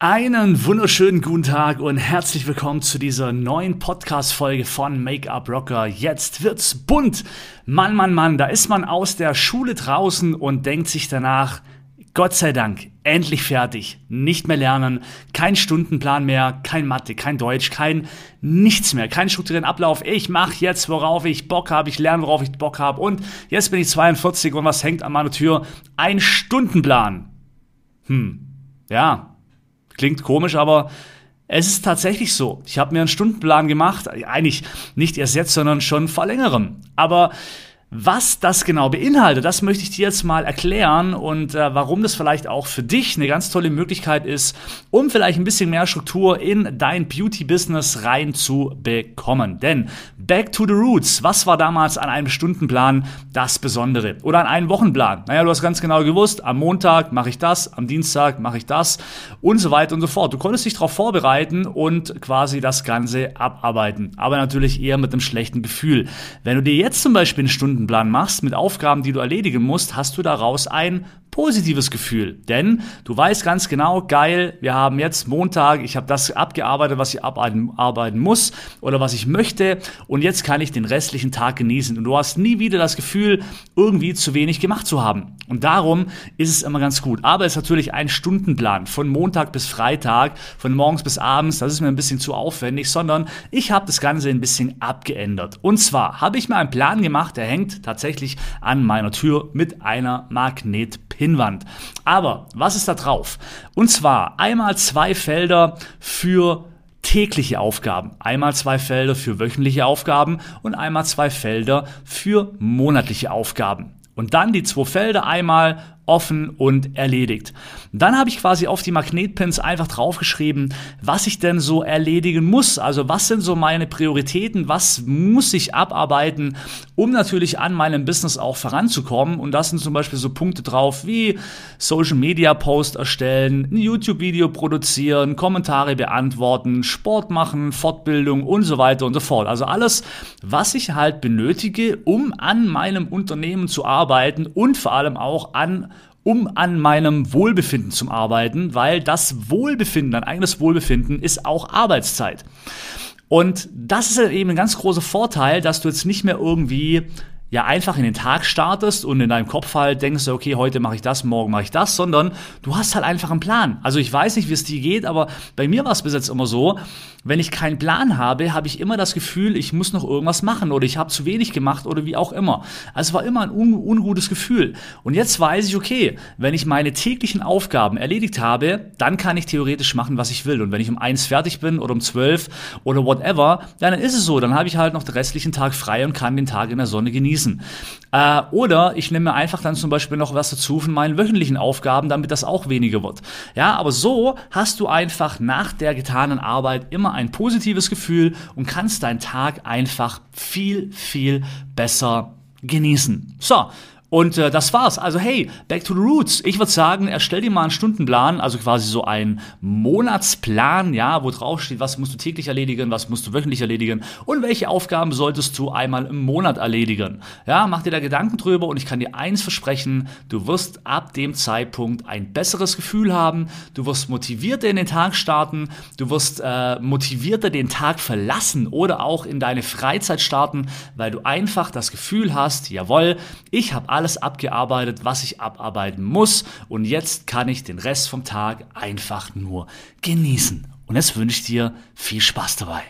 Einen wunderschönen guten Tag und herzlich willkommen zu dieser neuen Podcast-Folge von Make-up Rocker. Jetzt wird's bunt. Mann, Mann, Mann, da ist man aus der Schule draußen und denkt sich danach, Gott sei Dank, endlich fertig. Nicht mehr lernen, kein Stundenplan mehr, kein Mathe, kein Deutsch, kein nichts mehr, kein strukturierten Ablauf. Ich mache jetzt, worauf ich Bock habe, ich lerne, worauf ich Bock habe und jetzt bin ich 42 und was hängt an meiner Tür? Ein Stundenplan. Hm, ja, Klingt komisch, aber es ist tatsächlich so. Ich habe mir einen Stundenplan gemacht, eigentlich nicht erst jetzt, sondern schon vor längerem. Aber was das genau beinhaltet, das möchte ich dir jetzt mal erklären und äh, warum das vielleicht auch für dich eine ganz tolle Möglichkeit ist, um vielleicht ein bisschen mehr Struktur in dein Beauty-Business reinzubekommen. Denn back to the roots, was war damals an einem Stundenplan das Besondere? Oder an einem Wochenplan? Naja, du hast ganz genau gewusst, am Montag mache ich das, am Dienstag mache ich das und so weiter und so fort. Du konntest dich darauf vorbereiten und quasi das Ganze abarbeiten. Aber natürlich eher mit einem schlechten Gefühl. Wenn du dir jetzt zum Beispiel einen Stundenplan Stundenplan machst mit Aufgaben, die du erledigen musst, hast du daraus ein positives Gefühl. Denn du weißt ganz genau, geil, wir haben jetzt Montag, ich habe das abgearbeitet, was ich abarbeiten, arbeiten muss oder was ich möchte und jetzt kann ich den restlichen Tag genießen. Und du hast nie wieder das Gefühl, irgendwie zu wenig gemacht zu haben. Und darum ist es immer ganz gut. Aber es ist natürlich ein Stundenplan von Montag bis Freitag, von morgens bis abends, das ist mir ein bisschen zu aufwendig, sondern ich habe das Ganze ein bisschen abgeändert. Und zwar habe ich mir einen Plan gemacht, der hängt tatsächlich an meiner Tür mit einer Magnetpinwand. Aber was ist da drauf? Und zwar einmal zwei Felder für tägliche Aufgaben, einmal zwei Felder für wöchentliche Aufgaben und einmal zwei Felder für monatliche Aufgaben. Und dann die zwei Felder einmal offen und erledigt. Dann habe ich quasi auf die Magnetpins einfach draufgeschrieben, was ich denn so erledigen muss. Also was sind so meine Prioritäten, was muss ich abarbeiten, um natürlich an meinem Business auch voranzukommen. Und das sind zum Beispiel so Punkte drauf wie Social Media Post erstellen, ein YouTube-Video produzieren, Kommentare beantworten, Sport machen, Fortbildung und so weiter und so fort. Also alles, was ich halt benötige, um an meinem Unternehmen zu arbeiten und vor allem auch an um an meinem Wohlbefinden zu arbeiten, weil das Wohlbefinden, dein eigenes Wohlbefinden ist auch Arbeitszeit. Und das ist eben ein ganz großer Vorteil, dass du jetzt nicht mehr irgendwie ja einfach in den Tag startest und in deinem Kopf halt denkst, okay, heute mache ich das, morgen mache ich das, sondern du hast halt einfach einen Plan. Also ich weiß nicht, wie es dir geht, aber bei mir war es bis jetzt immer so, wenn ich keinen Plan habe, habe ich immer das Gefühl, ich muss noch irgendwas machen oder ich habe zu wenig gemacht oder wie auch immer. Also es war immer ein un ungutes Gefühl. Und jetzt weiß ich, okay, wenn ich meine täglichen Aufgaben erledigt habe, dann kann ich theoretisch machen, was ich will. Und wenn ich um eins fertig bin oder um zwölf oder whatever, dann ist es so. Dann habe ich halt noch den restlichen Tag frei und kann den Tag in der Sonne genießen genießen. Äh, oder ich nehme mir einfach dann zum Beispiel noch was dazu von meinen wöchentlichen Aufgaben, damit das auch weniger wird. Ja, aber so hast du einfach nach der getanen Arbeit immer ein positives Gefühl und kannst deinen Tag einfach viel, viel besser genießen. So, und äh, das war's. Also hey, back to the roots. Ich würde sagen, erstell dir mal einen Stundenplan, also quasi so einen Monatsplan, ja, wo drauf steht, was musst du täglich erledigen, was musst du wöchentlich erledigen und welche Aufgaben solltest du einmal im Monat erledigen. Ja, mach dir da Gedanken drüber und ich kann dir eins versprechen, du wirst ab dem Zeitpunkt ein besseres Gefühl haben, du wirst motivierter in den Tag starten, du wirst äh, motivierter den Tag verlassen oder auch in deine Freizeit starten, weil du einfach das Gefühl hast, jawohl, ich habe alles alles abgearbeitet, was ich abarbeiten muss und jetzt kann ich den Rest vom Tag einfach nur genießen. Und jetzt wünsche ich dir viel Spaß dabei.